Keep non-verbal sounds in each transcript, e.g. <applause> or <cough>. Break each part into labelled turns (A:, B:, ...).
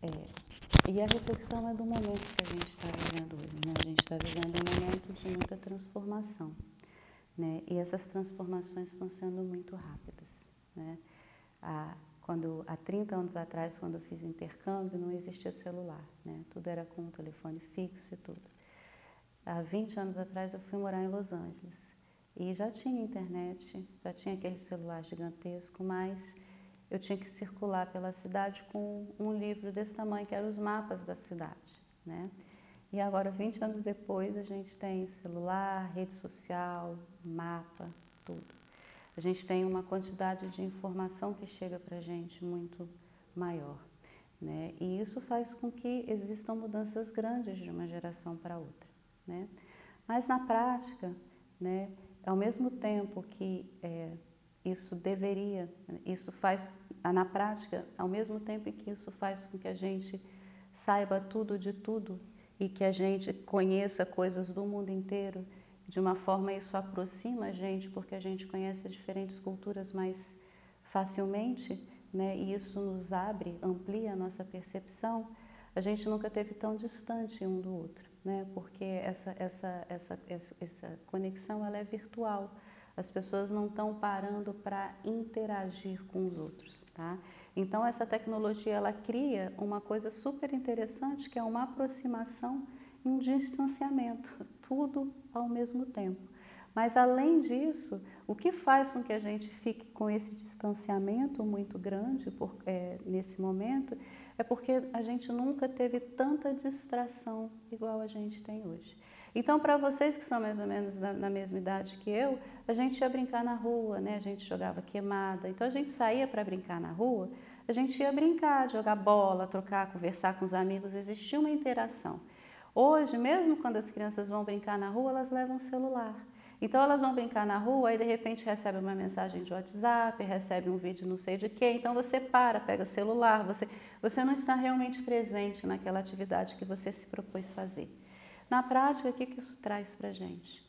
A: É, e a reflexão é do momento que a gente está vivendo hoje. Né? A gente está vivendo um momento de muita transformação. Né? E essas transformações estão sendo muito rápidas. Né? Há, quando, há 30 anos atrás, quando eu fiz intercâmbio, não existia celular. Né? Tudo era com o telefone fixo e tudo. Há 20 anos atrás, eu fui morar em Los Angeles. E já tinha internet, já tinha aquele celular gigantesco, mas eu tinha que circular pela cidade com um livro desse tamanho, que eram os mapas da cidade. Né? E agora, 20 anos depois, a gente tem celular, rede social, mapa, tudo. A gente tem uma quantidade de informação que chega para a gente muito maior. Né? E isso faz com que existam mudanças grandes de uma geração para outra. Né? Mas na prática, né, ao mesmo tempo que é, isso deveria, isso faz, na prática, ao mesmo tempo que isso faz com que a gente saiba tudo de tudo e que a gente conheça coisas do mundo inteiro, de uma forma isso aproxima a gente, porque a gente conhece diferentes culturas mais facilmente, né? E isso nos abre, amplia a nossa percepção. A gente nunca teve tão distante um do outro né? porque essa, essa, essa, essa conexão ela é virtual. As pessoas não estão parando para interagir com os outros. Tá? Então, essa tecnologia ela cria uma coisa super interessante que é uma aproximação e um distanciamento, tudo ao mesmo tempo. Mas, além disso, o que faz com que a gente fique com esse distanciamento muito grande por, é, nesse momento é porque a gente nunca teve tanta distração igual a gente tem hoje. Então, para vocês que são mais ou menos na, mesma idade que eu, a gente ia brincar na rua, né? A gente jogava queimada. Então, a gente saía para brincar na rua, a gente ia brincar, jogar bola, trocar, conversar com os amigos, existia uma interação. Hoje, mesmo quando as crianças vão brincar na rua, elas levam o celular. Então elas vão brincar na rua e de repente recebe uma mensagem de WhatsApp, recebe um vídeo não sei de quê, então você para, pega celular, você, você não está realmente presente naquela atividade que você se propôs fazer. Na prática, o que, isso traz para a gente?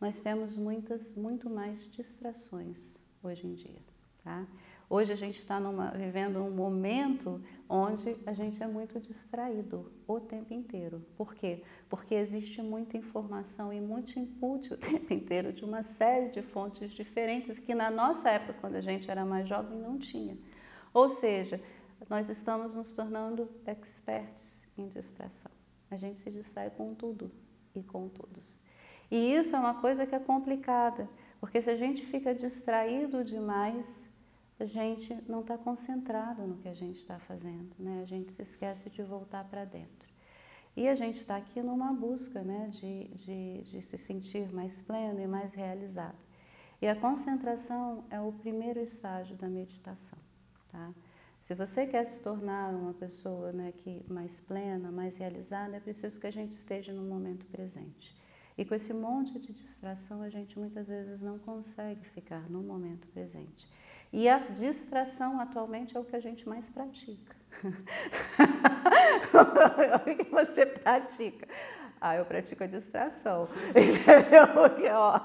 A: Nós temos muitas, muito mais distrações hoje em dia. Tá? Hoje a gente está vivendo um momento onde a gente é muito distraído o tempo inteiro. Por quê? Porque existe muita informação e muito input o <laughs> tempo inteiro de uma série de fontes diferentes que na nossa época, quando a gente era mais jovem, não tinha. Ou seja, nós estamos nos tornando experts em distração. A gente se distrai com tudo e com todos. E isso é uma coisa que é complicada, porque se a gente fica distraído demais, a gente não está concentrado no que a gente está fazendo, né? A gente se esquece de voltar para dentro. E a gente está aqui numa busca, né, de, de, de se sentir mais pleno e mais realizado. E a concentração é o primeiro estágio da meditação, tá? Se você quer se tornar uma pessoa né, que mais plena, mais realizada, é preciso que a gente esteja no momento presente. E com esse monte de distração, a gente muitas vezes não consegue ficar no momento presente. E a distração atualmente é o que a gente mais pratica. <laughs> o que você pratica? Ah, eu pratico a distração. <laughs> Entendeu? Porque, ó,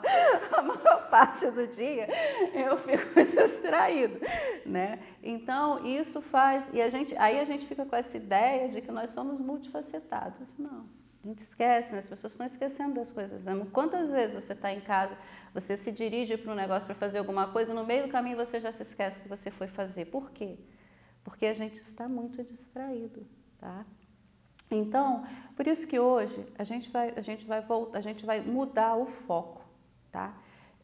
A: a maior parte do dia eu fico <laughs> distraído, né? Então, isso faz. E a gente, aí a gente fica com essa ideia de que nós somos multifacetados. Não. A gente esquece, né? as pessoas estão esquecendo das coisas. Né? Quantas vezes você está em casa, você se dirige para um negócio para fazer alguma coisa, no meio do caminho você já se esquece o que você foi fazer. Por quê? Porque a gente está muito distraído, tá? Então, por isso que hoje a gente vai, a gente vai voltar, a gente vai mudar o foco, tá?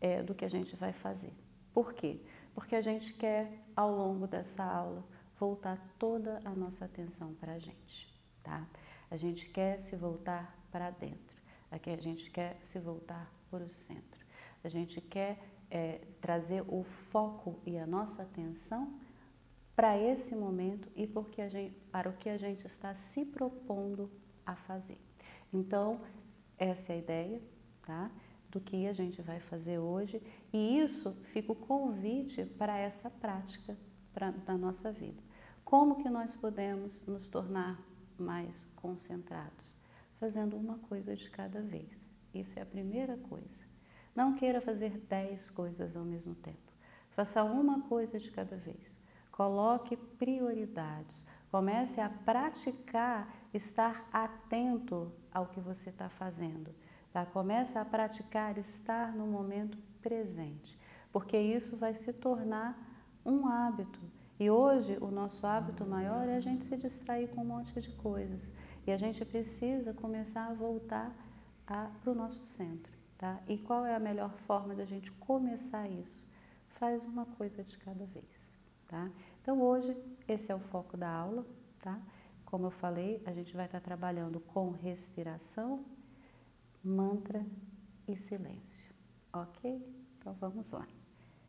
A: É, do que a gente vai fazer. Por quê? Porque a gente quer, ao longo dessa aula, voltar toda a nossa atenção para a gente, tá? A gente quer se voltar para dentro, aqui a gente quer se voltar para o centro. A gente quer é, trazer o foco e a nossa atenção para esse momento e porque gente, para o que a gente está se propondo a fazer. Então, essa é a ideia, tá? Do que a gente vai fazer hoje e isso fica o convite para essa prática pra, da nossa vida. Como que nós podemos nos tornar mais concentrados, fazendo uma coisa de cada vez. Isso é a primeira coisa. Não queira fazer dez coisas ao mesmo tempo. Faça uma coisa de cada vez. Coloque prioridades. Comece a praticar estar atento ao que você está fazendo. Tá? Comece a praticar estar no momento presente, porque isso vai se tornar um hábito. E hoje o nosso hábito maior é a gente se distrair com um monte de coisas. E a gente precisa começar a voltar para o nosso centro. Tá? E qual é a melhor forma de a gente começar isso? Faz uma coisa de cada vez. Tá? Então hoje esse é o foco da aula. Tá? Como eu falei, a gente vai estar trabalhando com respiração, mantra e silêncio. Ok? Então vamos lá.